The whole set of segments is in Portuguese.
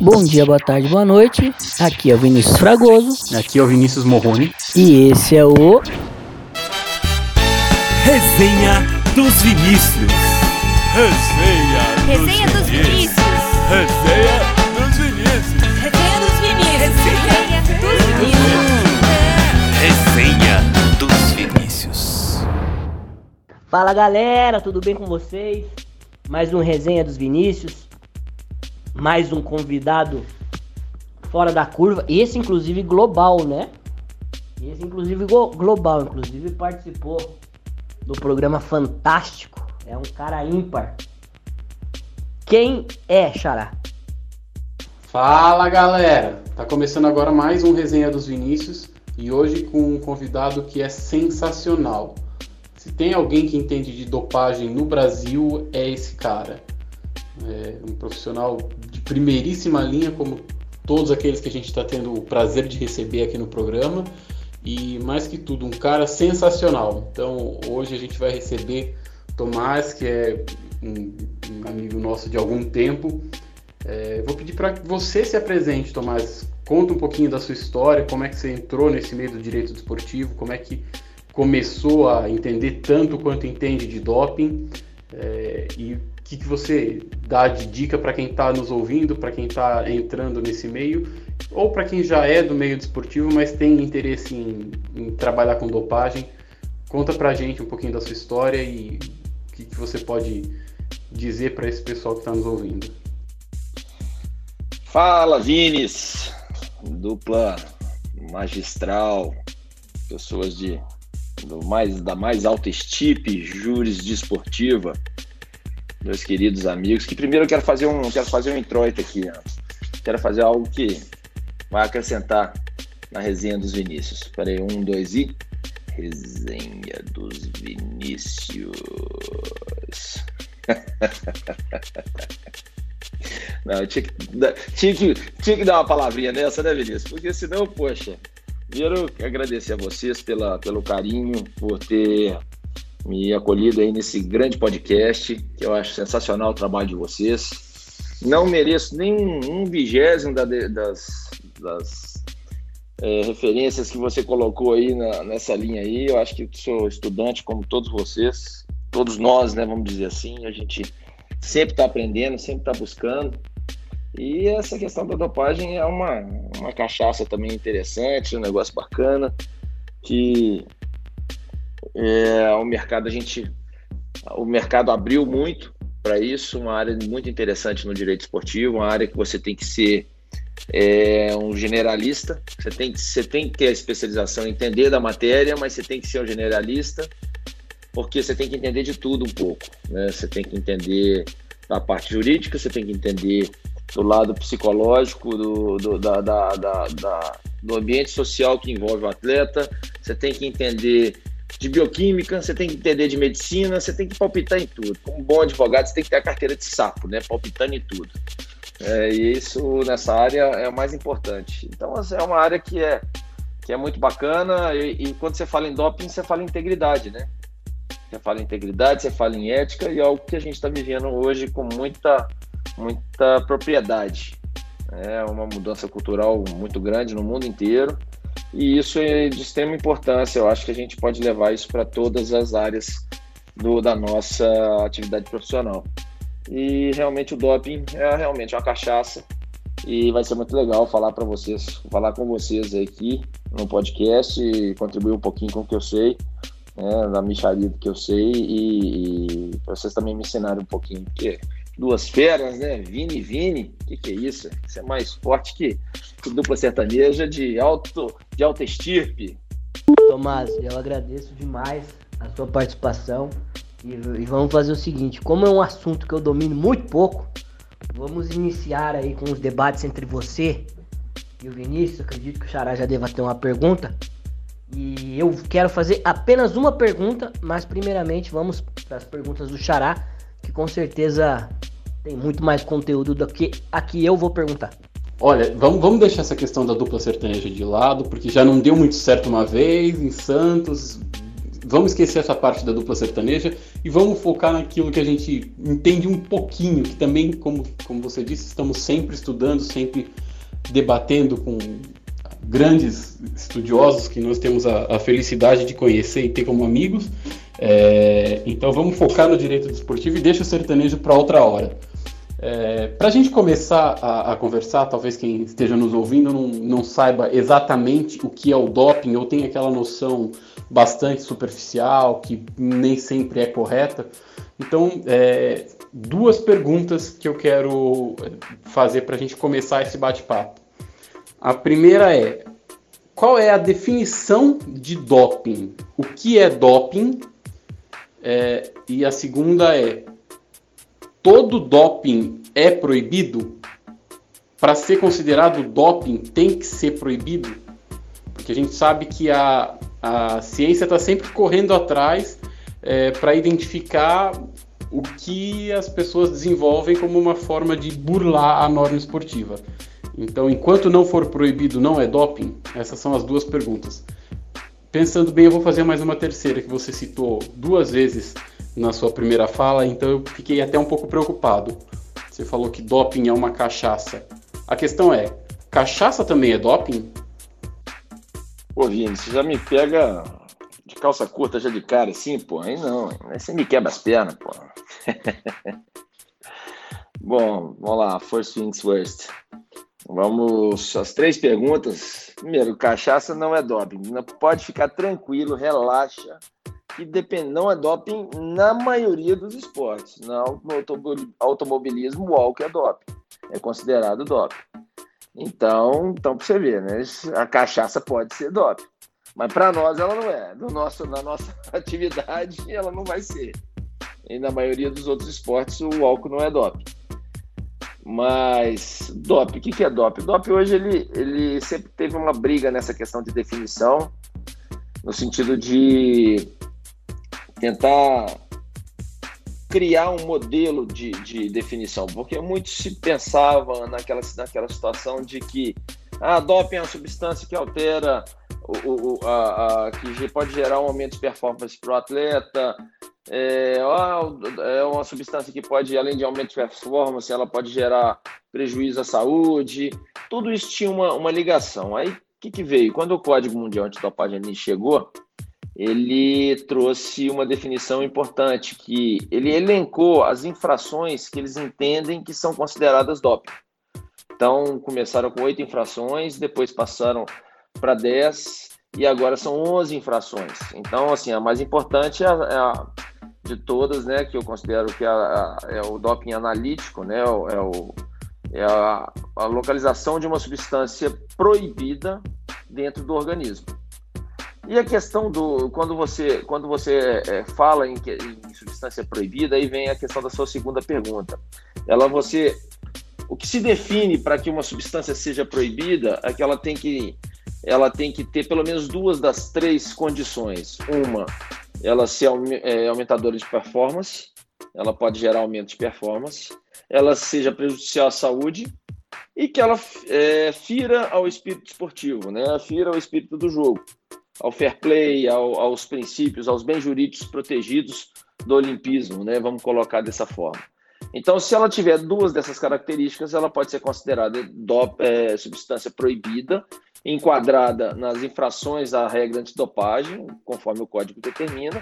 Bom dia, boa tarde, boa noite. Aqui é o Vinícius Fragoso. Aqui é o Vinícius Morrone. E esse é o. Resenha dos Vinícius. Resenha, Resenha dos Vinícius. Resenha dos Vinícius. Resenha dos Vinícius. Resenha dos Vinícius. Resenha dos Vinícius. Fala galera, tudo bem com vocês? Mais um Resenha dos Vinícius. Mais um convidado fora da curva. Esse, inclusive, global, né? Esse, inclusive, global. Inclusive, participou do programa Fantástico. É um cara ímpar. Quem é, Xará? Fala galera! Tá começando agora mais um Resenha dos Vinícius e hoje com um convidado que é sensacional. Se tem alguém que entende de dopagem no Brasil, é esse cara. É um profissional de primeiríssima linha, como todos aqueles que a gente está tendo o prazer de receber aqui no programa. E mais que tudo, um cara sensacional. Então hoje a gente vai receber Tomás, que é um, um amigo nosso de algum tempo. É, vou pedir para você se apresente, Tomás. Conta um pouquinho da sua história, como é que você entrou nesse meio do direito desportivo, como é que começou a entender tanto quanto entende de doping é, e que, que você dá de dica para quem está nos ouvindo, para quem está entrando nesse meio, ou para quem já é do meio desportivo, mas tem interesse em, em trabalhar com dopagem. Conta pra gente um pouquinho da sua história e o que, que você pode dizer para esse pessoal que está nos ouvindo. Fala, Vinis! Dupla magistral, pessoas de do mais, da mais alta estipe jurisdesportiva, meus queridos amigos, que primeiro eu quero fazer um, quero fazer um introito aqui, ó. quero fazer algo que vai acrescentar na resenha dos Vinícius. Espera aí, um, dois e... Resenha dos Vinícius. Não, tinha que, tinha, que, tinha que dar uma palavrinha nessa, né, Vinícius? Porque senão, poxa, primeiro agradecer a vocês pela, pelo carinho, por ter me acolhido aí nesse grande podcast, que eu acho sensacional o trabalho de vocês. Não mereço nem um vigésimo da- das, das é, referências que você colocou aí na- nessa linha aí. Eu acho que sou estudante como todos vocês, todos nós, né, vamos dizer assim. A gente sempre está aprendendo, sempre está buscando. E essa questão da dopagem é uma, uma cachaça também interessante, um negócio bacana, que é, o mercado a gente o mercado abriu muito para isso, uma área muito interessante no direito esportivo, uma área que você tem que ser é, um generalista, você tem, que, você tem que ter a especialização, entender da matéria, mas você tem que ser um generalista, porque você tem que entender de tudo um pouco, né? Você tem que entender da parte jurídica, você tem que entender do lado psicológico, do, do, da, da, da, da- do ambiente social que envolve o atleta, você tem que entender de bioquímica, você tem que entender de medicina, você tem que palpitar em tudo. Como bom advogado, você tem que ter a carteira de sapo, né? Palpitando em tudo. É, e isso nessa área é o mais importante. Então, é uma área que é, que é muito bacana e, e quando você fala em doping, você fala em integridade, né? Você fala em integridade, você fala em ética e é algo que a gente está vivendo hoje com muita, muita propriedade. É uma mudança cultural muito grande no mundo inteiro e isso é de extrema importância. Eu acho que a gente pode levar isso para todas as áreas do, da nossa atividade profissional. E realmente o doping é realmente uma cachaça e vai ser muito legal falar para vocês, falar com vocês aqui no podcast e contribuir um pouquinho com o que eu sei, né, da micharia que eu sei e, e vocês também me ensinarem um pouquinho, porque duas feras, né, Vini Vini, o que, que é isso? Isso é mais forte que, que dupla sertaneja de alto de alta estirpe. Tomás, eu agradeço demais a sua participação. E, e vamos fazer o seguinte: como é um assunto que eu domino muito pouco, vamos iniciar aí com os debates entre você e o Vinícius. Acredito que o Xará já deva ter uma pergunta. E eu quero fazer apenas uma pergunta, mas primeiramente vamos para as perguntas do Xará, que com certeza tem muito mais conteúdo do que a que eu vou perguntar. Olha, vamos, vamos deixar essa questão da dupla sertaneja de lado, porque já não deu muito certo uma vez em Santos. vamos esquecer essa parte da dupla sertaneja e vamos focar naquilo que a gente entende um pouquinho, que também, como, como você disse, estamos sempre estudando, sempre debatendo com grandes estudiosos que nós temos a, a felicidade de conhecer e ter como amigos. É, então vamos focar no direito desportivo e deixa o sertanejo para outra hora. É, para a gente começar a, a, conversar, talvez quem esteja nos ouvindo não, não, saiba exatamente o que é o doping ou tem aquela noção bastante superficial que nem sempre é correta. Então, é, duas perguntas que eu quero fazer para a gente começar esse bate-papo. A primeira é: qual é a definição de doping? O que é doping? É, e a segunda é: todo doping é proibido? Para ser considerado doping, tem que ser proibido? Porque a gente sabe que a, a ciência está sempre correndo atrás é, para identificar o que as pessoas desenvolvem como uma forma de burlar a norma esportiva. Então, enquanto não for proibido, não é doping? Essas são as duas perguntas. Pensando bem, eu vou fazer mais uma terceira que você citou duas vezes na sua primeira fala, então eu fiquei até um pouco preocupado. Você falou que doping é uma cachaça. A questão é, cachaça também é doping? Pô, Vini, você já me pega de calça curta já de cara assim, pô, aí não, aí você me quebra as pernas, pô. Bom, vamos lá, first things first. Vamos às três perguntas. Primeiro, cachaça não é doping. Pode ficar tranquilo, relaxa que depende, não é doping na maioria dos esportes. No automobilismo, o álcool é doping, é considerado doping. Então, então para você ver, né? A cachaça pode ser doping, mas para nós ela não é. No nosso, na nossa atividade, ela não vai ser. E na maioria dos outros esportes, o álcool não é doping. Mas doping, o que, é doping? Doping hoje ele, ele sempre teve uma briga nessa questão de definição, no sentido de tentar criar um modelo de, de definição, porque muito se pensava naquela, naquela situação de que a ah, doping é uma substância que altera o, o a, a, que pode gerar um aumento de performance para o atleta, é, é uma substância que pode, além de aumento de performance, ela pode gerar prejuízo à saúde. Tudo isso tinha uma, uma ligação. Aí o que, que veio? Quando o Código Mundial Antidopagem chegou, ele trouxe uma definição importante, que ele elencou as infrações que eles entendem que são consideradas doping. Então, começaram com oito infrações, depois passaram para dez e agora são onze infrações. Então, assim, a mais importante é a, é a de todas, né, que eu considero que é, a, é o doping analítico, né, é, o, é a, a localização de uma substância proibida dentro do organismo. E a questão do quando você quando você é, fala em, em, substância proibida, aí vem a questão da sua segunda pergunta. Ela você o que se define para que uma substância seja proibida é que ela tem que ela tem que ter pelo menos duas das três condições. Uma, ela ser é, aumentadora de performance, ela pode gerar aumento de performance, ela seja prejudicial à saúde e que ela é, fira ao espírito esportivo, né? Fira ao espírito do jogo ao fair play, ao, aos princípios, aos bens jurídicos protegidos do olimpismo, né? Vamos colocar dessa forma. Então, se ela tiver duas dessas características, ela pode ser considerada do, é, substância proibida, enquadrada nas infrações à regra antidopagem, conforme o código determina,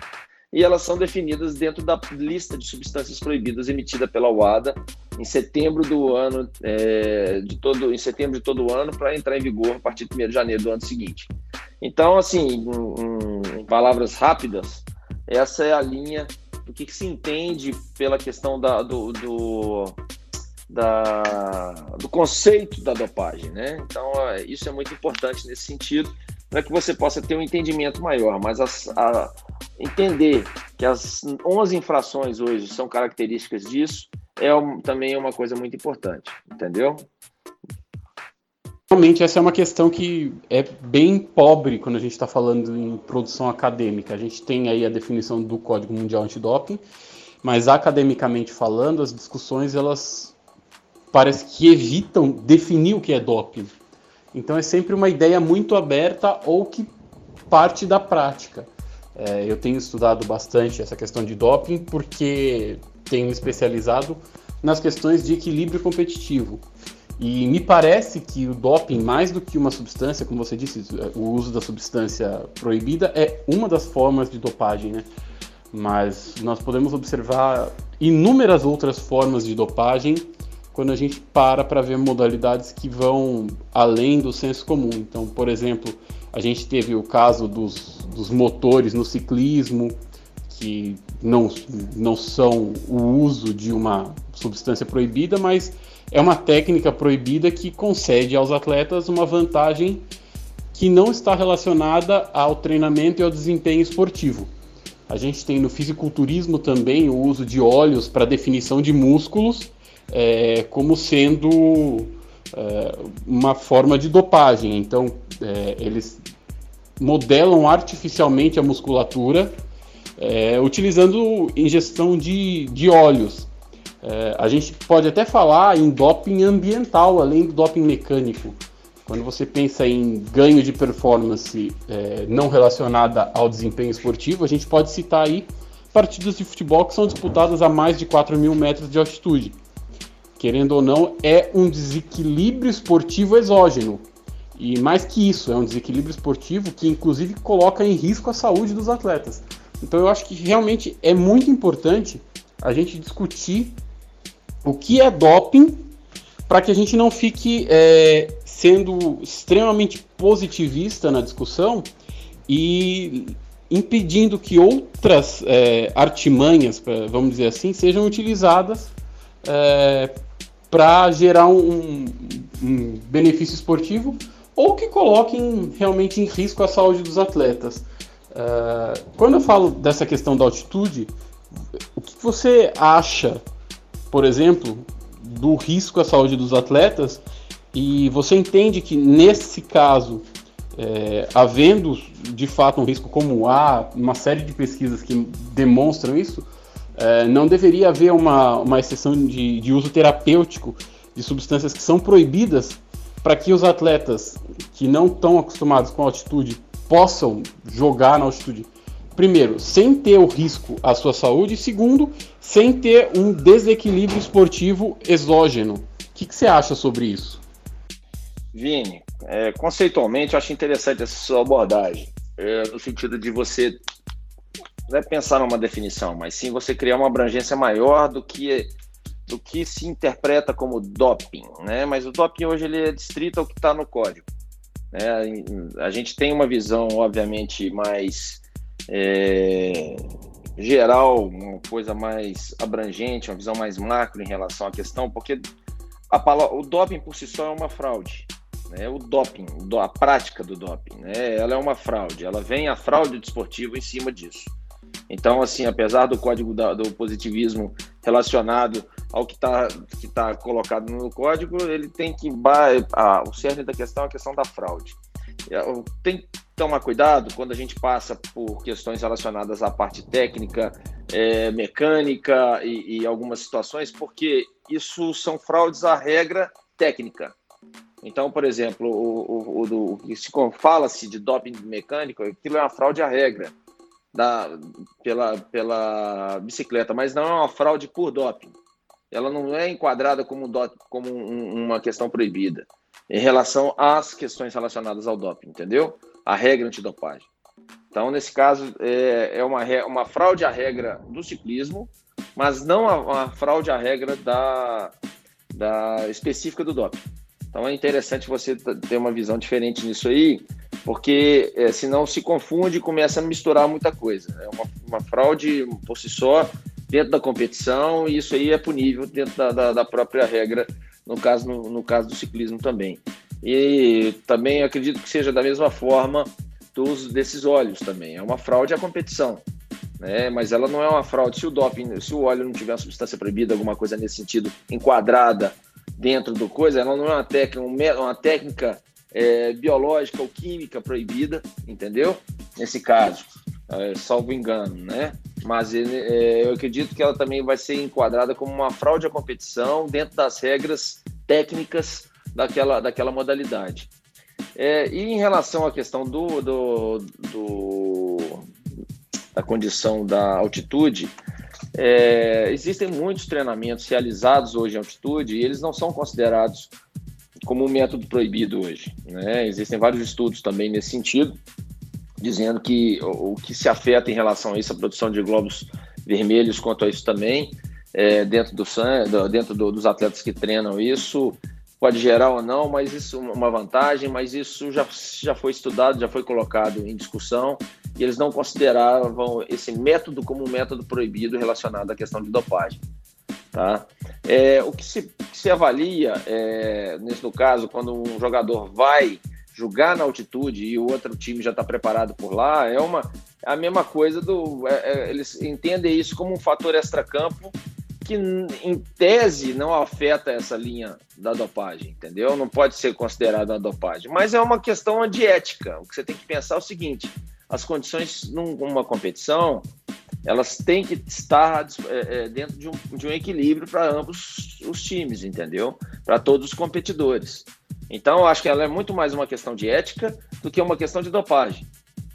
e elas são definidas dentro da lista de substâncias proibidas emitida pela UADA em setembro do ano é, de todo em setembro de todo ano para entrar em vigor a partir de 1 de janeiro do ano seguinte. Então, assim, em, em palavras rápidas, essa é a linha do que, que se entende pela questão da, do, do, da, do conceito da dopagem, né? Então, é, isso é muito importante nesse sentido, para que você possa ter um entendimento maior, mas as, a, entender que as 11 infrações hoje são características disso é um, também é uma coisa muito importante, entendeu? Realmente, essa é uma questão que é bem pobre quando a gente está falando em produção acadêmica. A gente tem aí a definição do Código Mundial Antidoping, mas academicamente falando, as discussões elas parece que evitam definir o que é doping. Então é sempre uma ideia muito aberta ou que parte da prática. É, eu tenho estudado bastante essa questão de doping porque tenho me especializado nas questões de equilíbrio competitivo. E me parece que o doping, mais do que uma substância, como você disse, o uso da substância proibida é uma das formas de dopagem, né? Mas nós podemos observar inúmeras outras formas de dopagem quando a gente para para ver modalidades que vão além do senso comum. Então, por exemplo, a gente teve o caso dos, dos motores no ciclismo, que não, não são o uso de uma substância proibida, mas é uma técnica proibida que concede aos atletas uma vantagem que não está relacionada ao treinamento e ao desempenho esportivo. A gente tem no fisiculturismo também o uso de óleos para definição de músculos é, como sendo é, uma forma de dopagem. Então, é, eles modelam artificialmente a musculatura é, utilizando ingestão de, de óleos. É, a gente pode até falar em doping ambiental, além do doping mecânico. Quando você pensa em ganho de performance é, não relacionada ao desempenho esportivo, a gente pode citar aí partidas de futebol que são disputadas a mais de 4 mil metros de altitude querendo ou não, é um desequilíbrio esportivo exógeno. E mais que isso, é um desequilíbrio esportivo que inclusive coloca em risco a saúde dos atletas. Então eu acho que realmente é muito importante a gente discutir o que é doping para que a gente não fique é, sendo extremamente positivista na discussão e impedindo que outras é, artimanhas, vamos dizer assim, sejam utilizadas é, para gerar um, um, benefício esportivo ou que coloquem realmente em risco a saúde dos atletas. Uh, quando eu falo dessa questão da altitude, o que você acha, por exemplo, do risco à saúde dos atletas? E você entende que nesse caso, é, havendo de fato um risco como há uma série de pesquisas que demonstram isso, é, não deveria haver uma, uma exceção de, de uso terapêutico de substâncias que são proibidas para que os atletas que não estão acostumados com altitude possam jogar na altitude. Primeiro, sem ter o risco à sua saúde, segundo, sem ter um desequilíbrio esportivo exógeno. O que, que você acha sobre isso? Vini, é, conceitualmente eu acho interessante essa sua abordagem, é, no sentido de você não é pensar numa definição, mas sim você criar uma abrangência maior do que do que se interpreta como doping, né? Mas o doping hoje ele é distrito ao que está no código. Né? A gente tem uma visão, obviamente, mais é, geral, uma coisa mais abrangente, uma visão mais macro em relação à questão, porque a palavra, o doping por si só é uma fraude. Né? O doping, a prática do doping, né? ela é uma fraude. Ela vem a fraude desportiva em cima disso. Então, assim, apesar do código da, do positivismo relacionado ao que está que tá colocado no código, ele tem que. Ah, o cerne da questão é a questão da fraude. É, tem que tomar cuidado quando a gente passa por questões relacionadas à parte técnica, é, mecânica e, e, algumas situações, porque isso são fraudes à regra técnica. Então, por exemplo, o, o, que se fala-se de doping mecânico, aquilo é uma fraude à regra da, pela, pela bicicleta, mas não é uma fraude por doping. Ela não é enquadrada como, doping, como um, uma questão proibida em relação às questões relacionadas ao doping, entendeu? A regra antidopagem. Então, nesse caso, é, é uma, uma fraude à regra do ciclismo, mas não uma fraude à regra da, da específica do doping. Então, é interessante você ter uma visão diferente nisso aí, porque é, senão se confunde e começa a misturar muita coisa. É uma, uma, fraude por si só dentro da competição e isso aí é punível dentro da, da, da própria regra, no caso, no, no, caso do ciclismo também. E também acredito que seja da mesma forma dos, desses óleos também. É uma fraude à competição. Né? Mas ela não é uma fraude. Se o doping, se o óleo não tiver uma substância proibida, alguma coisa nesse sentido, enquadrada dentro do coisa, ela não é uma técnica, uma técnica é, biológica ou química proibida, entendeu? Nesse caso, é, salvo engano, né? Mas ele, é, eu acredito que ela também vai ser enquadrada como uma fraude à competição dentro das regras técnicas daquela, daquela modalidade. É, e em relação à questão do, do, do, da condição da altitude, é, existem muitos treinamentos realizados hoje em altitude e eles não são considerados como um método proibido hoje. Né? Existem vários estudos também nesse sentido, dizendo que o, que se afeta em relação a isso, a produção de globos vermelhos quanto a isso também, é, dentro, do, dentro do, dos atletas que treinam isso, pode gerar ou não, mas isso é uma vantagem, mas isso já, já foi estudado, já foi colocado em discussão e eles não consideravam esse método como um método proibido relacionado à questão de dopagem. Tá? É, o que se, que se avalia, é, nesse no caso, quando um jogador vai jogar na altitude e o outro time já está preparado por lá, é uma é a mesma coisa do. É, é, eles entendem isso como um fator extracampo que, em tese, não afeta essa linha da dopagem, entendeu? Não pode ser considerado uma dopagem. Mas é uma questão de ética. O que você tem que pensar é o seguinte: as condições numa competição elas têm que estar é, é, dentro de um, de um equilíbrio para ambos os times, entendeu? Para todos os competidores. Então, eu acho que ela é muito mais uma questão de ética do que uma questão de dopagem.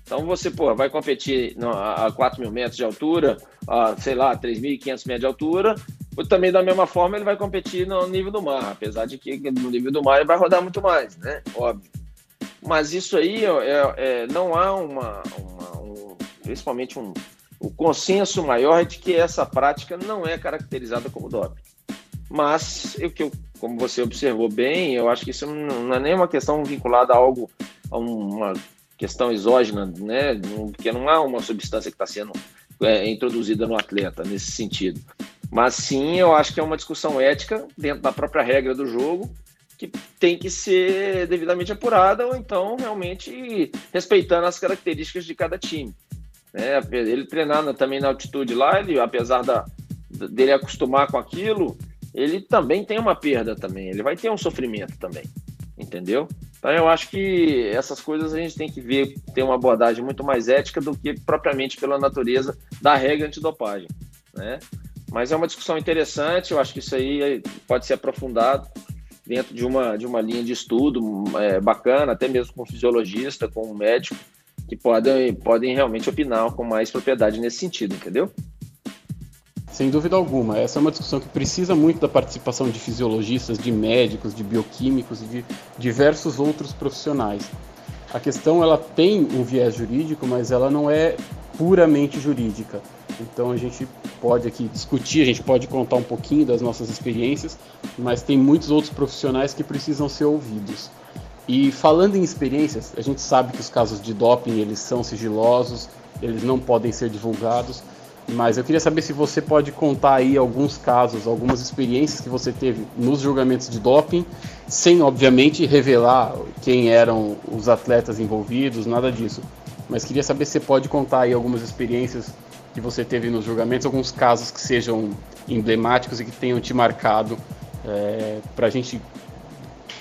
Então, você pô, vai competir a 4 mil metros de altura, a, sei lá, 3.500 metros de altura, também da mesma forma ele vai competir no nível do mar, apesar de que no nível do mar ele vai rodar muito mais, né? Óbvio. Mas isso aí é, é, é não há uma, uma um, principalmente um, o consenso maior é de que essa prática não é caracterizada como doping. Mas, eu, que eu, como você observou bem, eu acho que isso não é nem uma questão vinculada a algo, a uma questão exógena, né? Porque não há uma substância que está sendo é, introduzida no atleta nesse sentido. Mas sim, eu acho que é uma discussão ética dentro da própria regra do jogo que tem que ser devidamente apurada ou então realmente respeitando as características de cada time. Né? Ele treinando também na altitude lá, ele, apesar da, dele acostumar com aquilo, ele também tem uma perda também, ele vai ter um sofrimento também, entendeu? Então eu acho que essas coisas a gente tem que ver, ter uma abordagem muito mais ética do que propriamente pela natureza da regra antidopagem, né? Mas é uma discussão interessante, eu acho que isso aí pode ser aprofundado dentro de uma, de uma linha de estudo é, bacana, até mesmo com um fisiologista, com um médico, que podem, podem realmente opinar com mais propriedade nesse sentido, entendeu? Sem dúvida alguma. Essa é uma discussão que precisa muito da participação de fisiologistas, de médicos, de bioquímicos e de diversos outros profissionais. A questão ela tem um viés jurídico, mas ela não é puramente jurídica. Então a gente pode aqui discutir, a gente pode contar um pouquinho das nossas experiências, mas tem muitos outros profissionais que precisam ser ouvidos. E falando em experiências, a gente sabe que os casos de doping eles são sigilosos, eles não podem ser divulgados, mas eu queria saber se você pode contar aí alguns casos, algumas experiências que você teve nos julgamentos de doping, sem obviamente revelar quem eram os atletas envolvidos, nada disso. Mas queria saber se você pode contar aí algumas experiências que você teve nos julgamentos, alguns casos que sejam emblemáticos e que tenham te marcado, é, para a gente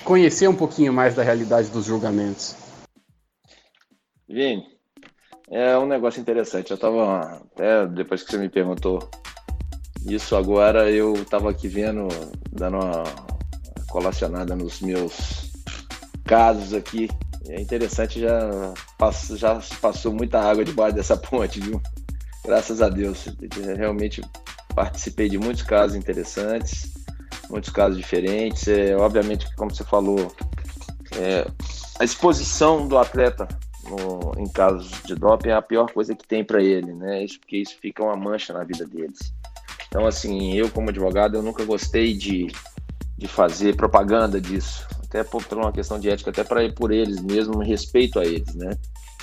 conhecer um pouquinho mais da realidade dos julgamentos. Vini, é um negócio interessante. Eu estava até depois que você me perguntou isso agora, eu estava aqui vendo, dando uma colacionada nos meus casos aqui. É interessante, já, já passou muita água debaixo dessa ponte, viu? Graças a Deus. Realmente participei de muitos casos interessantes muitos casos diferentes. É, obviamente, como você falou, é, a exposição do atleta no, em casos de doping é a pior coisa que tem para ele, né? Isso porque isso fica uma mancha na vida deles. Então, assim, eu como advogado, eu nunca gostei de, de fazer propaganda disso, até por, uma questão de ética, até para ir por eles mesmo, respeito a eles, né?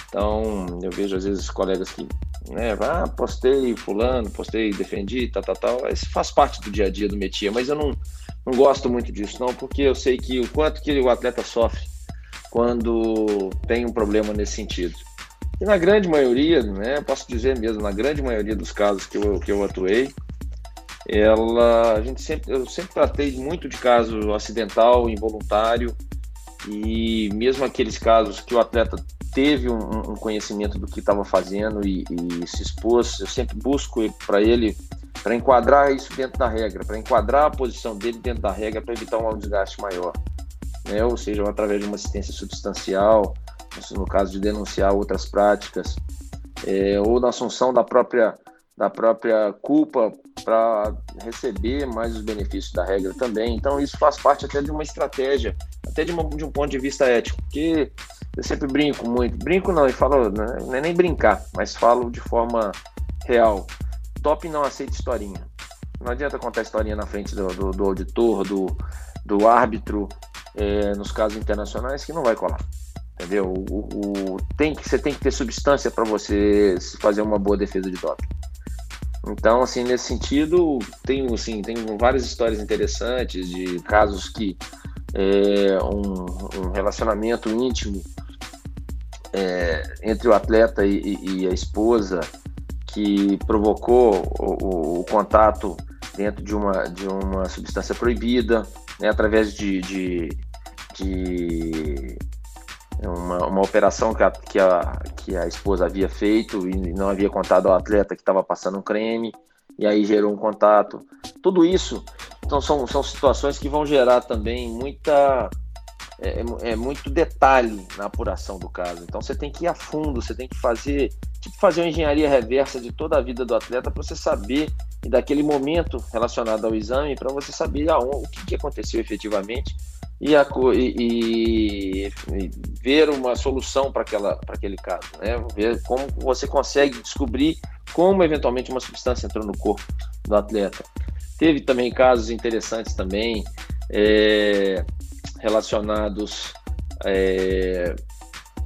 Então, eu vejo às vezes colegas que, né, ah, postei fulano, postei, defendi, tal, tal, tal. Isso faz parte do dia a dia do métier, mas eu não, não gosto muito disso, não, porque eu sei que o quanto que o atleta sofre quando tem um problema nesse sentido. E na grande maioria, né, posso dizer mesmo, na grande maioria dos casos que eu, que eu atuei, ela, a gente sempre, eu sempre tratei muito de caso acidental, involuntário, e mesmo aqueles casos que o atleta teve um, um conhecimento do que estava fazendo e, e, se expôs, eu sempre busco para ele para enquadrar isso dentro da regra, para enquadrar a posição dele dentro da regra para evitar um desgaste maior, né? Ou seja, através de uma assistência substancial, no caso de denunciar outras práticas, é, ou na assunção da própria, da própria culpa para receber mais os benefícios da regra também. Então, isso faz parte até de uma estratégia, até de, uma, de um ponto de vista ético, porque eu sempre brinco muito. Brinco não, e falo, né, não é nem brincar, mas falo de forma real. Top não aceita historinha. Não adianta contar historinha na frente do, do, do auditor, do, do árbitro, é, nos casos internacionais, que não vai colar. Entendeu? O, o, tem que, você tem que ter substância para você fazer uma boa defesa de doping. Então, assim, nesse sentido, tem, assim, tem várias histórias interessantes de casos que é, um, um relacionamento íntimo é, entre o atleta e, e, a esposa que provocou o, o, contato dentro de uma, de uma substância proibida, né, através de, de, de uma, uma operação que a, que, a, que a esposa havia feito e não havia contado ao atleta que estava passando um creme, e aí gerou um contato. Tudo isso então, são, são situações que vão gerar também muita. É, é, é muito detalhe na apuração do caso. Então você tem que ir a fundo, você tem que fazer tipo fazer uma engenharia reversa de toda a vida do atleta para você saber e daquele momento relacionado ao exame para você saber aonde, o que, que aconteceu efetivamente e, a, e, e ver uma solução para aquele caso, né? Ver como você consegue descobrir como eventualmente uma substância entrou no corpo do atleta. Teve também casos interessantes também é, relacionados é,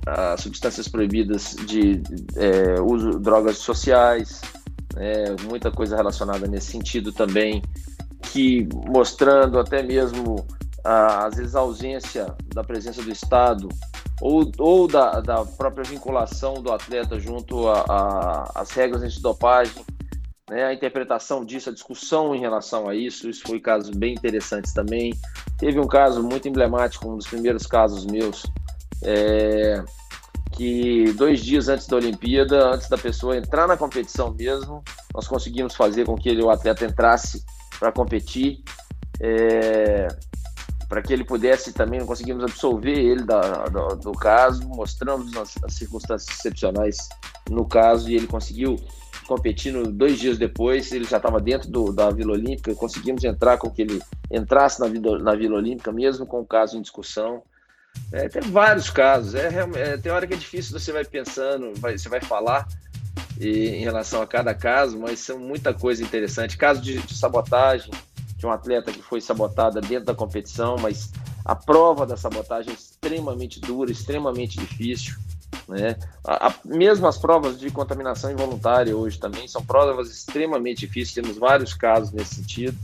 a substâncias proibidas de é, uso de drogas sociais, né? muita coisa relacionada nesse sentido também, que mostrando até mesmo às vezes a ausência da presença do Estado ou, ou da, da própria vinculação do atleta junto às regras antidopagem, né, a interpretação disso, a discussão em relação a isso, isso foi casos bem interessantes também. Teve um caso muito emblemático, um dos primeiros casos meus, é, que dois dias antes da Olimpíada, antes da pessoa entrar na competição mesmo, nós conseguimos fazer com que ele, o atleta entrasse para competir. É, para que ele pudesse também, conseguimos absolver ele da, do, do caso, mostramos as, as, circunstâncias excepcionais no caso e ele conseguiu competir no, dois dias depois, ele já estava dentro do, da Vila Olímpica, conseguimos entrar com que ele entrasse na, na Vila Olímpica, mesmo com o caso em discussão. É, tem vários casos, é, é, tem hora que é difícil, você vai pensando, vai, você vai falar e, em relação a cada caso, mas são muita coisa interessante. Caso de, de sabotagem, de um atleta que foi sabotada dentro da competição, mas a prova da sabotagem é extremamente dura, extremamente difícil. Né? A, a, mesmo as provas de contaminação involuntária hoje também são provas extremamente difíceis, temos vários casos nesse sentido,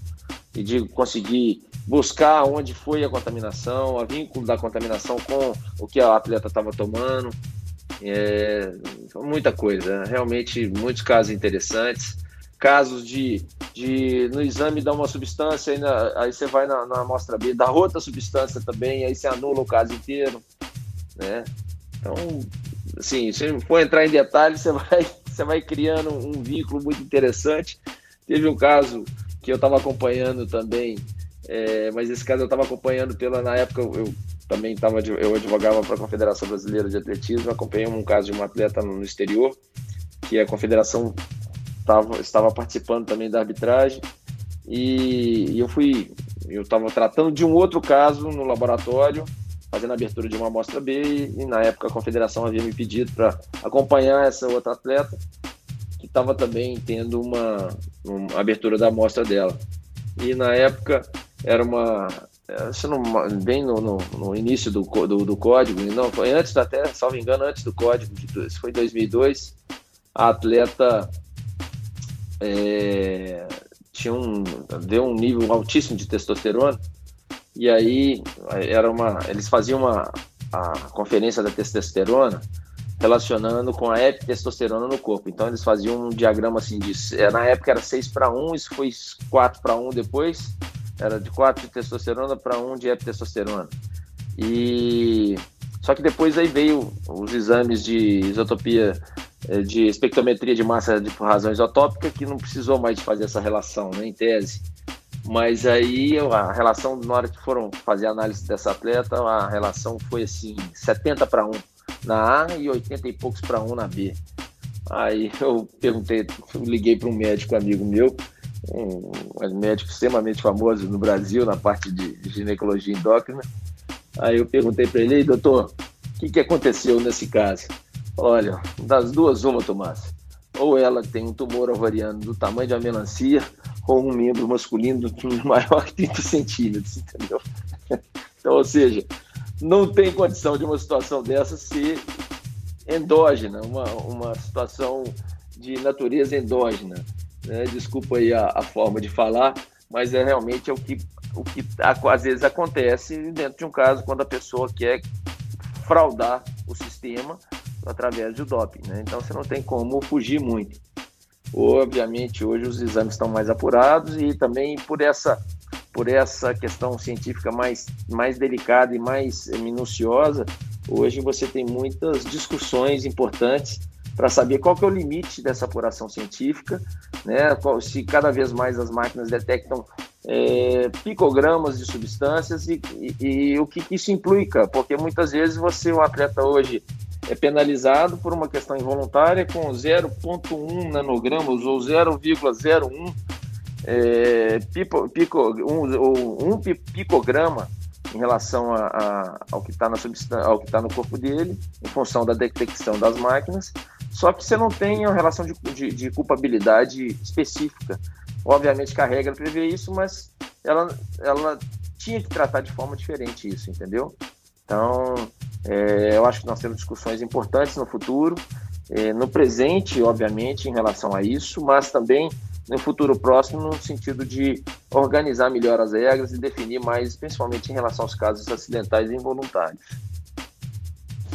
e de conseguir buscar onde foi a contaminação, a vínculo da contaminação com o que a atleta estava tomando, é, muita coisa, realmente muitos casos interessantes casos de, de no exame dar uma substância, aí, na, aí você vai na, na, amostra B, dá outra substância também, aí você anula o caso inteiro, né? Então, assim, se for entrar em detalhes, você vai, você vai criando um vínculo muito interessante. Teve um caso que eu estava acompanhando também, é, mas esse caso eu estava acompanhando pela, na época eu também estava, eu advogava para a Confederação Brasileira de Atletismo, acompanhei um caso de um atleta no exterior, que a Confederação tava, estava participando também da arbitragem e, e eu fui, eu estava tratando de um outro caso no laboratório, fazendo a abertura de uma amostra B e, e na época a confederação havia me pedido para acompanhar essa outra atleta estava também tendo uma, uma abertura da amostra dela. E na época era uma não, bem no, no, no início do, do, do, código, não, foi antes até, salvo engano, antes do código, de, foi 2002, a atleta é, tinha um, deu um nível altíssimo de testosterona e aí era uma, eles faziam uma a conferência da testosterona relacionando com a epitestosterona no corpo. Então eles faziam um diagrama assim de, na época era 6 para 1, isso foi 4 para 1 depois, era de 4 de testosterona para 1 de epitestosterona. E só que depois aí veio os exames de isotopia é, de espectrometria de massa de, por razão isotópica que não precisou mais de fazer essa relação, né, em tese. Mas aí a relação, na hora que foram fazer a análise dessa atleta, a relação foi assim, 70 para 1 na A e 80 e poucos para 1 na B. Aí eu perguntei, liguei para um médico amigo meu, um, um, médico extremamente famoso no Brasil na parte de, ginecologia endócrina. Aí eu perguntei para ele, doutor, o que, que aconteceu nesse caso? Olha, das duas, uma, Tomás. Ou ela tem um tumor ovariano do tamanho de uma melancia, ou um membro masculino maior que 30 centímetros, entendeu? Então, ou seja, não tem condição de uma situação dessa ser endógena, uma, uma situação de natureza endógena. Né? Desculpa aí a, a, forma de falar, mas é realmente é o que, o que às vezes acontece dentro de um caso quando a pessoa quer fraudar o sistema através do doping. Né? Então você não tem como fugir muito. Obviamente, hoje os exames estão mais apurados e também por essa por essa questão científica mais, mais delicada e mais minuciosa, hoje você tem muitas discussões importantes para saber qual que é o limite dessa apuração científica, né? se cada vez mais as máquinas detectam é, picogramas de substâncias e, e, e o que, que, isso implica, porque muitas vezes você, um atleta hoje, é penalizado por uma questão involuntária com 0,1 nanogramas ou 0,01 é, pico, um, um picograma em relação a, a, ao que está está no corpo dele, em função da detecção das máquinas. Só que você não tem uma relação de, de, de culpabilidade específica. Obviamente que a regra prevê isso, mas ela, ela tinha que tratar de forma diferente isso, entendeu? Então, é, eu acho que nós temos discussões importantes no futuro, é, no presente, obviamente, em relação a isso, mas também no futuro próximo, no sentido de organizar melhor as regras e definir mais, principalmente em relação aos casos acidentais e involuntários.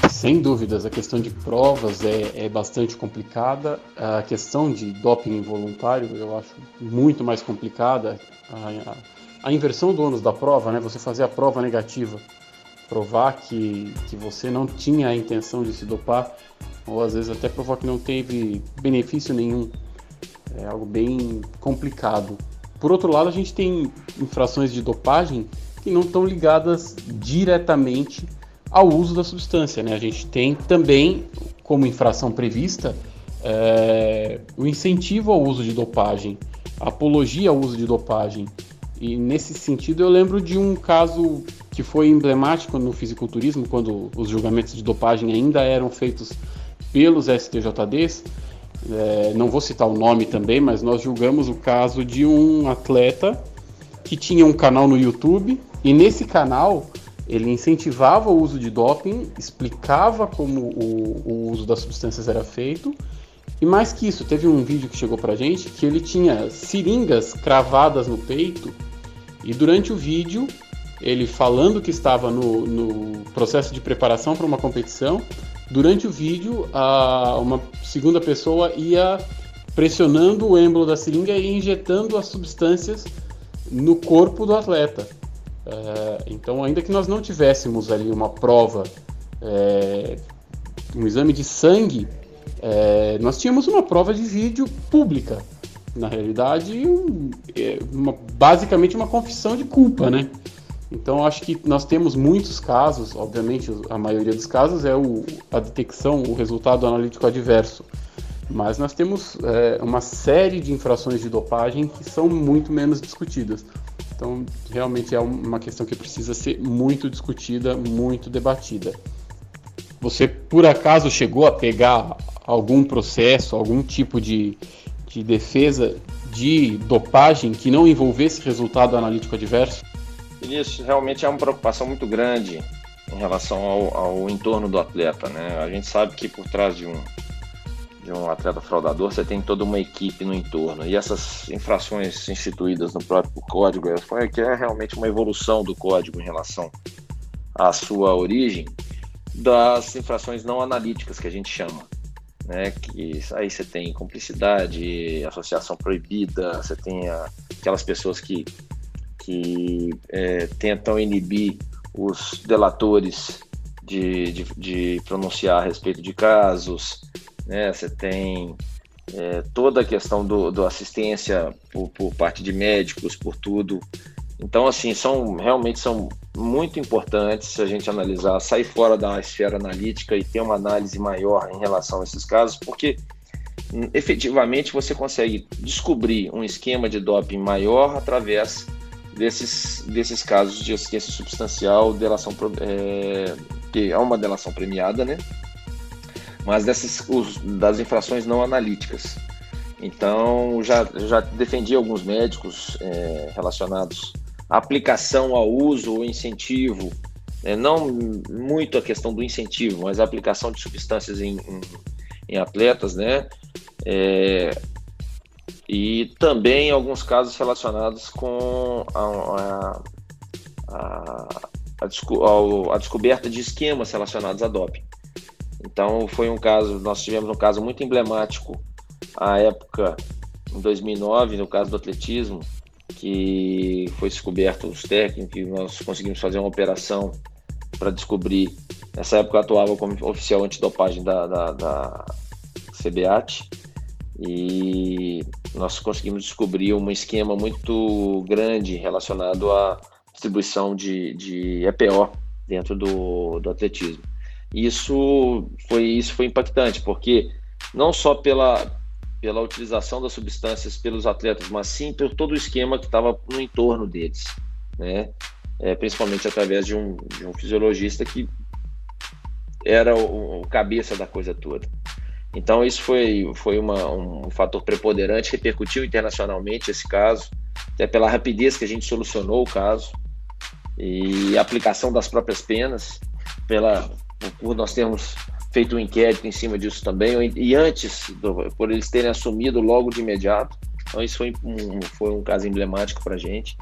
Sem dúvidas, a questão de provas é, é bastante complicada. A questão de doping involuntário eu acho muito mais complicada. A, a, a inversão do ônus da prova, né? você fazer a prova negativa, provar que, que você não tinha a intenção de se dopar, ou às vezes até provar que não teve benefício nenhum é algo bem complicado. Por outro lado, a gente tem infrações de dopagem que não estão ligadas diretamente ao uso da substância. Né? A gente tem também, como infração prevista, é, o incentivo ao uso de dopagem, a apologia ao uso de dopagem. E nesse sentido, eu lembro de um caso que foi emblemático no fisiculturismo, quando os julgamentos de dopagem ainda eram feitos pelos STJDs, é, não vou citar o nome também, mas nós julgamos o caso de um atleta que tinha um canal no YouTube e nesse canal ele incentivava o uso de doping, explicava como o, o uso das substâncias era feito e mais que isso, teve um vídeo que chegou pra gente que ele tinha seringas cravadas no peito e durante o vídeo ele falando que estava no, no processo de preparação para uma competição, Durante o vídeo, a, uma segunda pessoa ia pressionando o êmbolo da seringa e injetando as substâncias no corpo do atleta. É, então, ainda que nós não tivéssemos ali uma prova, é, um exame de sangue, é, nós tínhamos uma prova de vídeo pública. Na realidade, um, é, uma, basicamente uma confissão de culpa, né? Então, acho que nós temos muitos casos, obviamente, a maioria dos casos é o, a detecção, o resultado analítico adverso. Mas nós temos é, uma série de infrações de dopagem que são muito menos discutidas. Então, realmente é uma questão que precisa ser muito discutida, muito debatida. Você, por acaso, chegou a pegar algum processo, algum tipo de, de defesa de dopagem que não envolvesse resultado analítico adverso? Isso realmente é uma preocupação muito grande em relação ao, ao, entorno do atleta, né? A gente sabe que por trás de um de um atleta fraudador você tem toda uma equipe no entorno e essas infrações instituídas no próprio código foi que é realmente uma evolução do código em relação à sua origem das infrações não analíticas que a gente chama, né? Que aí você tem cumplicidade, associação proibida, você tem a, aquelas pessoas que que é, tentam inibir os delatores de, de, de, pronunciar a respeito de casos, né? Você tem é, toda a questão do, do assistência por, por, parte de médicos, por tudo. Então, assim, são realmente são muito importantes se a gente analisar, sair fora da esfera analítica e ter uma análise maior em relação a esses casos, porque efetivamente você consegue descobrir um esquema de doping maior através desses, desses casos de assistência substancial, delação, é, que é uma delação premiada, né? Mas dessas, os, das infrações não analíticas. Então, já, já defendi alguns médicos é, relacionados à aplicação ao uso ou incentivo, é, não muito a questão do incentivo, mas a aplicação de substâncias em, em, em atletas, né? É, e também alguns casos relacionados com a, a, a, a, a descoberta de esquemas relacionados a doping. Então foi um caso, nós tivemos um caso muito emblemático à época, em 2009, no caso do atletismo, que foi descoberto os técnicos, e nós conseguimos fazer uma operação para descobrir. Nessa época eu atuava como oficial antidopagem da, da, da CBAT e nós conseguimos descobrir um esquema muito grande relacionado à distribuição de, de EPO dentro do, do atletismo. Isso foi, isso foi impactante, porque não só pela, pela utilização das substâncias pelos atletas, mas sim por todo o esquema que estava no entorno deles, né? É, principalmente através de um, de um fisiologista que era o, o cabeça da coisa toda. Então isso foi, foi uma, um fator preponderante, repercutiu internacionalmente esse caso, até pela rapidez que a gente solucionou o caso e aplicação das próprias penas, pela, por nós termos feito um inquérito em cima disso também, e antes, do, por eles terem assumido logo de imediato. Então isso foi um, foi um caso emblemático para a gente.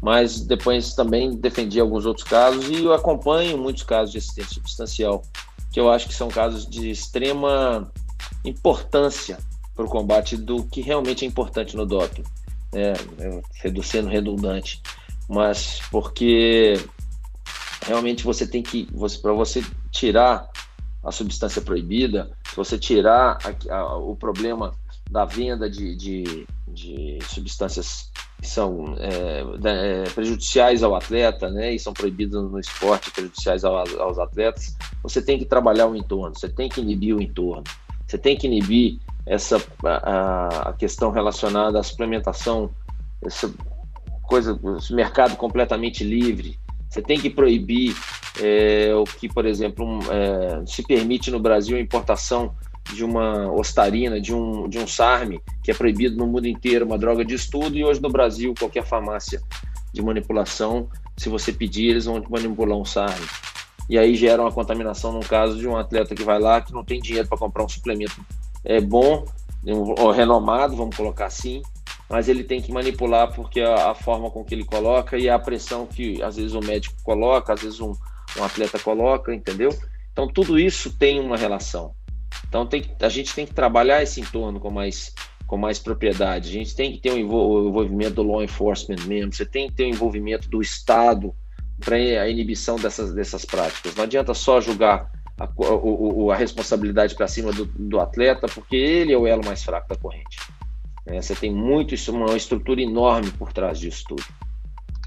Mas depois também defendi alguns outros casos e eu acompanho muitos casos de assistência substancial, que eu acho que são casos de extrema importância para o combate do que realmente é importante no doping, né? sendo redundante, mas porque realmente você tem que, você, para você tirar a substância proibida, se você tirar a, a, o problema da venda de, de, de substâncias que são é, é, prejudiciais ao atleta, né, e são proibidas no esporte, prejudiciais ao, aos atletas, você tem que trabalhar o entorno, você tem que inibir o entorno. Você tem que inibir essa a, a questão relacionada à suplementação, essa coisa, esse mercado completamente livre. Você tem que proibir é, o que, por exemplo, um, é, se permite no Brasil a importação de uma ostarina, de um, de um SARM, que é proibido no mundo inteiro, uma droga de estudo, e hoje no Brasil, qualquer farmácia de manipulação, se você pedir, eles vão manipular um SARM e aí gera uma contaminação no caso de um atleta que vai lá que não tem dinheiro para comprar um suplemento é bom, um, renomado, vamos colocar assim, mas ele tem que manipular porque a, a, forma com que ele coloca e a pressão que às vezes o médico coloca, às vezes um, um atleta coloca, entendeu? Então tudo isso tem uma relação. Então tem, a gente tem que trabalhar esse entorno com mais com mais propriedade. A gente tem que ter o envolvimento do law enforcement mesmo. Você tem que ter o envolvimento do Estado para a inibição dessas, dessas práticas. Não adianta só julgar a, a, a responsabilidade para cima do, do, atleta, porque ele é o elo mais fraco da corrente. É, você tem muito uma estrutura enorme por trás disso tudo.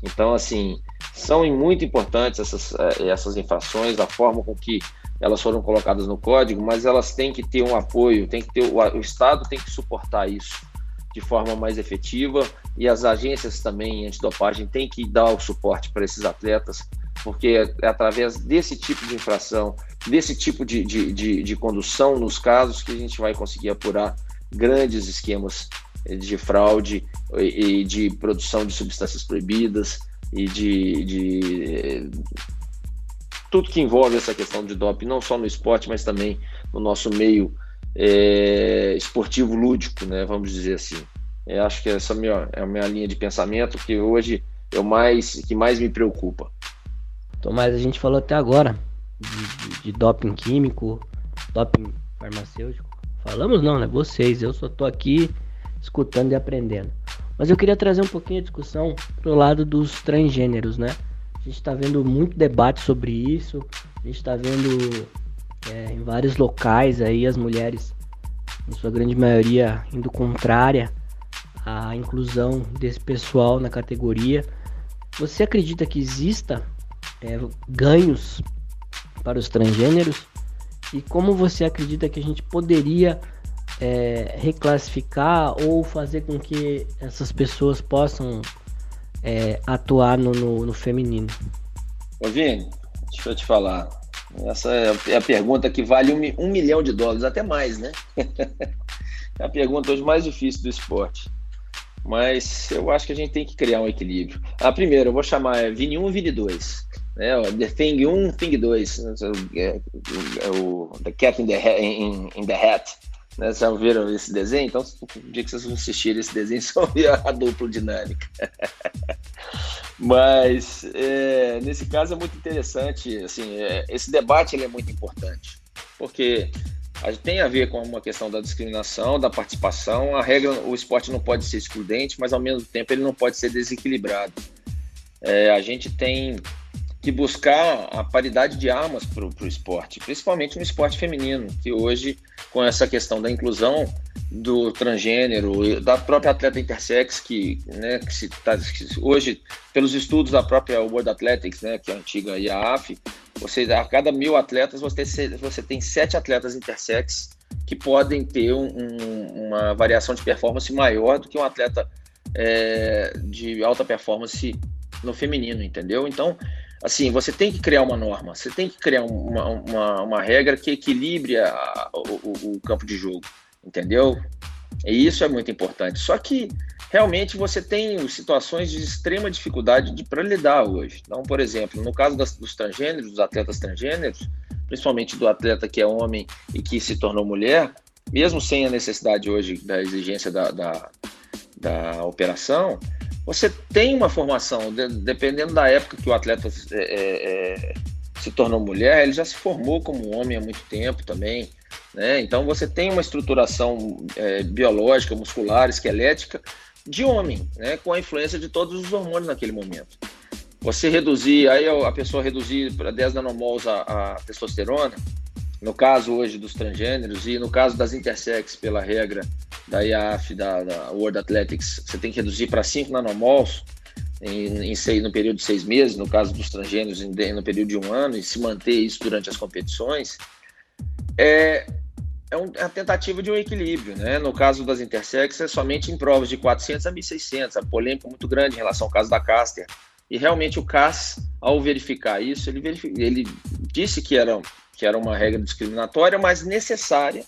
Então, assim, são muito importantes essas, eh, essas infrações, a forma com que elas foram colocadas no código, mas elas têm que ter um apoio, tem que ter o, o Estado tem que suportar isso de forma mais efetiva e as agências também antidopagem têm que dar o suporte para esses atletas, porque é através desse tipo de infração, desse tipo de, de, de, de condução nos casos que a gente vai conseguir apurar grandes esquemas de fraude e, e de produção de substâncias proibidas e de, de tudo que envolve essa questão de doping, não só no esporte, mas também no nosso meio é, esportivo lúdico, né? Vamos dizer assim. Eu acho que essa é a minha, é a minha linha de pensamento que hoje é o mais que mais me preocupa. Tomás, a gente falou até agora de, de, de doping químico, doping farmacêutico. Falamos não, né? Vocês, eu só tô aqui escutando e aprendendo. Mas eu queria trazer um pouquinho a discussão pro lado dos transgêneros, né? A gente está vendo muito debate sobre isso. A gente está vendo é, em vários locais aí as mulheres, em sua grande maioria, indo contrária à inclusão desse pessoal na categoria. Você acredita que exista é, ganhos para os transgêneros? E como você acredita que a gente poderia é, reclassificar ou fazer com que essas pessoas possam é, atuar no, no, no feminino? Ô Vini, deixa eu te falar. Essa é a pergunta que vale um, um milhão de dólares, até mais, né? é a pergunta hoje mais difícil do esporte. Mas eu acho que a gente tem que criar um equilíbrio. A primeira, eu vou chamar é Vini 1 e Vini 2. Né? The Thing 1, Thing 2. É, é o The Cat in the, in, in the Hat. Né? Vocês já viram esse desenho? Então, o dia que vocês vão assistir esse desenho, só ver a dupla dinâmica. Mas, é, nesse caso, é muito interessante. Assim, é, esse debate ele é muito importante. Porque tem a ver com uma questão da discriminação, da participação. A regra, o esporte não pode ser excludente, mas ao mesmo tempo ele não pode ser desequilibrado. É, a gente tem que buscar a paridade de armas para o esporte, principalmente no esporte feminino, que hoje, com essa questão da inclusão do transgênero, da própria atleta intersex, que, né, que se tá, que hoje, pelos estudos da própria World Athletics, né, que é a antiga IAAF, você, a cada mil atletas, você, você tem sete atletas intersex que podem ter um, um, uma variação de performance maior do que um atleta é, de alta performance no feminino, entendeu? Então, assim, você tem que criar uma norma, você tem que criar uma, uma, uma regra que equilibre a, o, o, campo de jogo, entendeu? E isso é muito importante. Só que realmente você tem situações de extrema dificuldade para lidar hoje. Então, por exemplo, no caso das, dos transgêneros, dos atletas transgêneros, principalmente do atleta que é homem e que se tornou mulher, mesmo sem a necessidade hoje da exigência da, da, da operação, você tem uma formação, de, dependendo da época que o atleta é, é, é, se tornou mulher, ele já se formou como homem há muito tempo também. Né? Então você tem uma estruturação é, biológica, muscular, esquelética de homem, né? com a influência de todos os hormônios naquele momento. Você reduzir, aí a pessoa reduzir para 10 nanomols a, a testosterona, no caso hoje dos transgêneros e no caso das intersex, pela regra da IAF, da, da World Athletics, você tem que reduzir para 5 nanomols em, em seis, no período de seis meses, no caso dos transgêneros, em, no período de um ano, e se manter isso durante as competições, é, é, um, é a tentativa de um equilíbrio. Né? No caso das intersex, é somente em provas de 400 a 1.600, a polêmica muito grande em relação ao caso da Caster. E realmente o CAS, ao verificar isso, ele, verific... ele disse que era que era uma regra discriminatória, mas necessária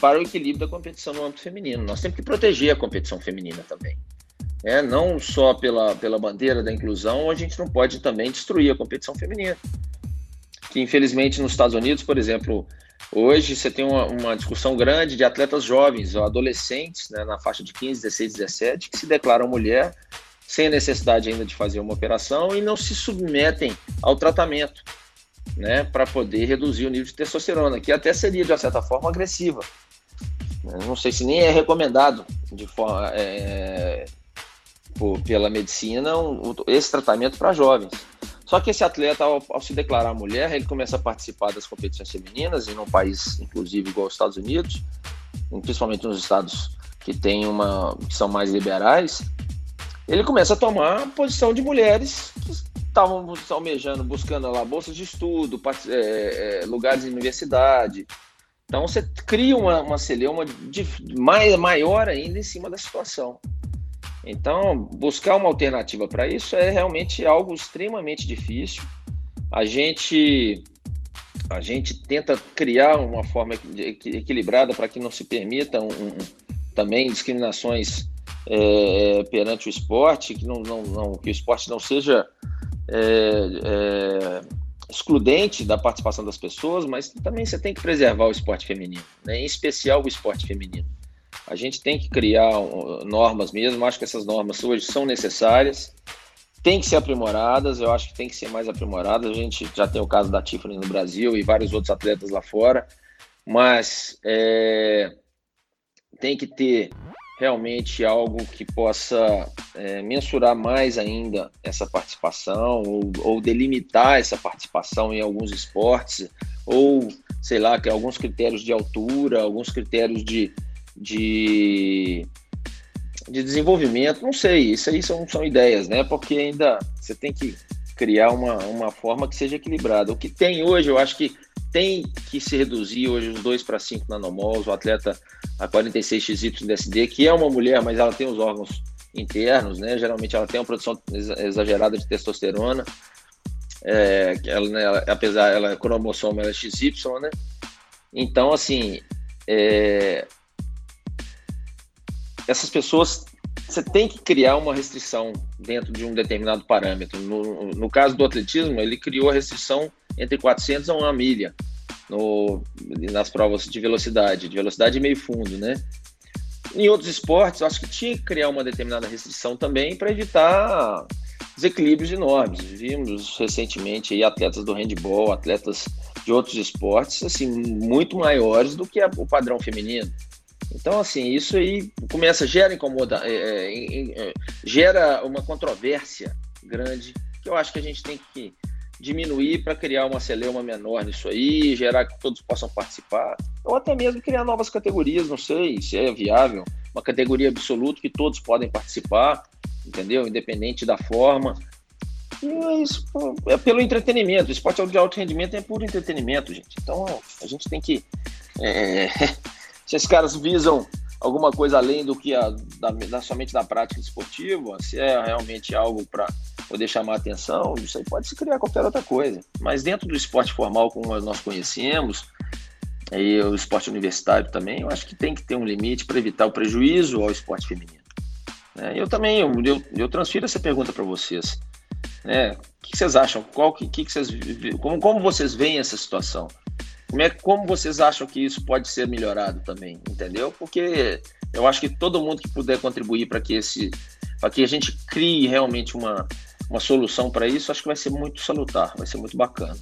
para o equilíbrio da competição no âmbito feminino. Nós temos que proteger a competição feminina também. É, não só pela, pela bandeira da inclusão, a gente não pode também destruir a competição feminina. Que infelizmente nos Estados Unidos, por exemplo, hoje você tem uma, uma discussão grande de atletas jovens, adolescentes, né, na faixa de 15, 16, 17, que se declaram mulher sem a necessidade ainda de fazer uma operação e não se submetem ao tratamento né, para poder reduzir o nível de testosterona, que até seria, de certa forma, agressiva. Não sei se nem é recomendado de forma, é, por, pela medicina um, esse tratamento para jovens. Só que esse atleta, ao, ao, se declarar mulher, ele começa a participar das competições femininas, em um país, inclusive, igual aos Estados Unidos, principalmente nos estados que, tem uma, que são mais liberais, ele começa a tomar a posição de mulheres estavam almejando, buscando lá bolsas de estudo, é, é, lugares em universidade. Então você cria uma, uma celeuma de, mais, maior ainda em cima da situação. Então, buscar uma alternativa para isso é realmente algo extremamente difícil. A gente a gente tenta criar uma forma equilibrada para que não se permitam um, também discriminações é, perante o esporte, que, não, não, não, que o esporte não seja é, é, excludente da participação das pessoas, mas também você tem que preservar o esporte feminino, né? em especial o esporte feminino. A gente tem que criar normas mesmo, acho que essas normas hoje são necessárias, tem que ser aprimoradas, eu acho que tem que ser mais aprimoradas. A gente já tem o caso da Tiffany no Brasil e vários outros atletas lá fora, mas é, tem que ter realmente algo que possa é, mensurar mais ainda essa participação ou, ou, delimitar essa participação em alguns esportes ou sei lá que alguns critérios de altura alguns critérios de, de, de desenvolvimento não sei isso aí são, são ideias né? Porque ainda você tem que criar uma, uma forma que seja equilibrada. O que tem hoje eu acho que tem que se reduzir hoje os 2 para 5 nanomols, o atleta a 46 XYDSD, que é uma mulher, mas ela tem os órgãos internos, né? Geralmente ela tem uma produção exagerada de testosterona, é, ela, né, apesar ela é cromossoma ela é XY, né? Então, assim, é, essas pessoas você tem que criar uma restrição dentro de um determinado parâmetro. No, no caso do atletismo, ele criou a restrição entre 400 a 1 milha no, nas provas de velocidade, de velocidade e meio fundo, né? Em outros esportes, eu acho que tinha que criar uma determinada restrição também para evitar desequilíbrios enormes. Vimos recentemente aí atletas do handball, atletas de outros esportes, assim, muito maiores do que o padrão feminino. Então, assim, isso aí começa, gera incomoda, é, é, é, gera uma controvérsia grande que eu acho que a gente tem que diminuir para criar uma celeuma menor nisso aí, gerar que todos possam participar, ou até mesmo criar novas categorias, não sei se é viável, uma categoria absoluta que todos podem participar, entendeu? Independente da forma. E é isso é pelo entretenimento. O esporte de alto rendimento é puro entretenimento, gente. Então a gente tem que. É, se esses caras visam alguma coisa além do que a, da, da, somente da prática esportiva, se é realmente algo para poder chamar atenção, isso aí pode se criar qualquer outra coisa. Mas dentro do esporte formal, como nós conhecemos, e o esporte universitário também, eu acho que tem que ter um limite para evitar o prejuízo ao esporte feminino. É, eu também, eu, eu, eu, transfiro essa pergunta para vocês. Né? O que vocês acham? Qual que, que vocês, como, como vocês veem essa situação? Como, é, como vocês acham que isso pode ser melhorado também? Entendeu? Porque eu acho que todo mundo que puder contribuir para que esse para que a gente crie realmente uma, uma solução para isso, acho que vai ser muito salutar, vai ser muito bacana.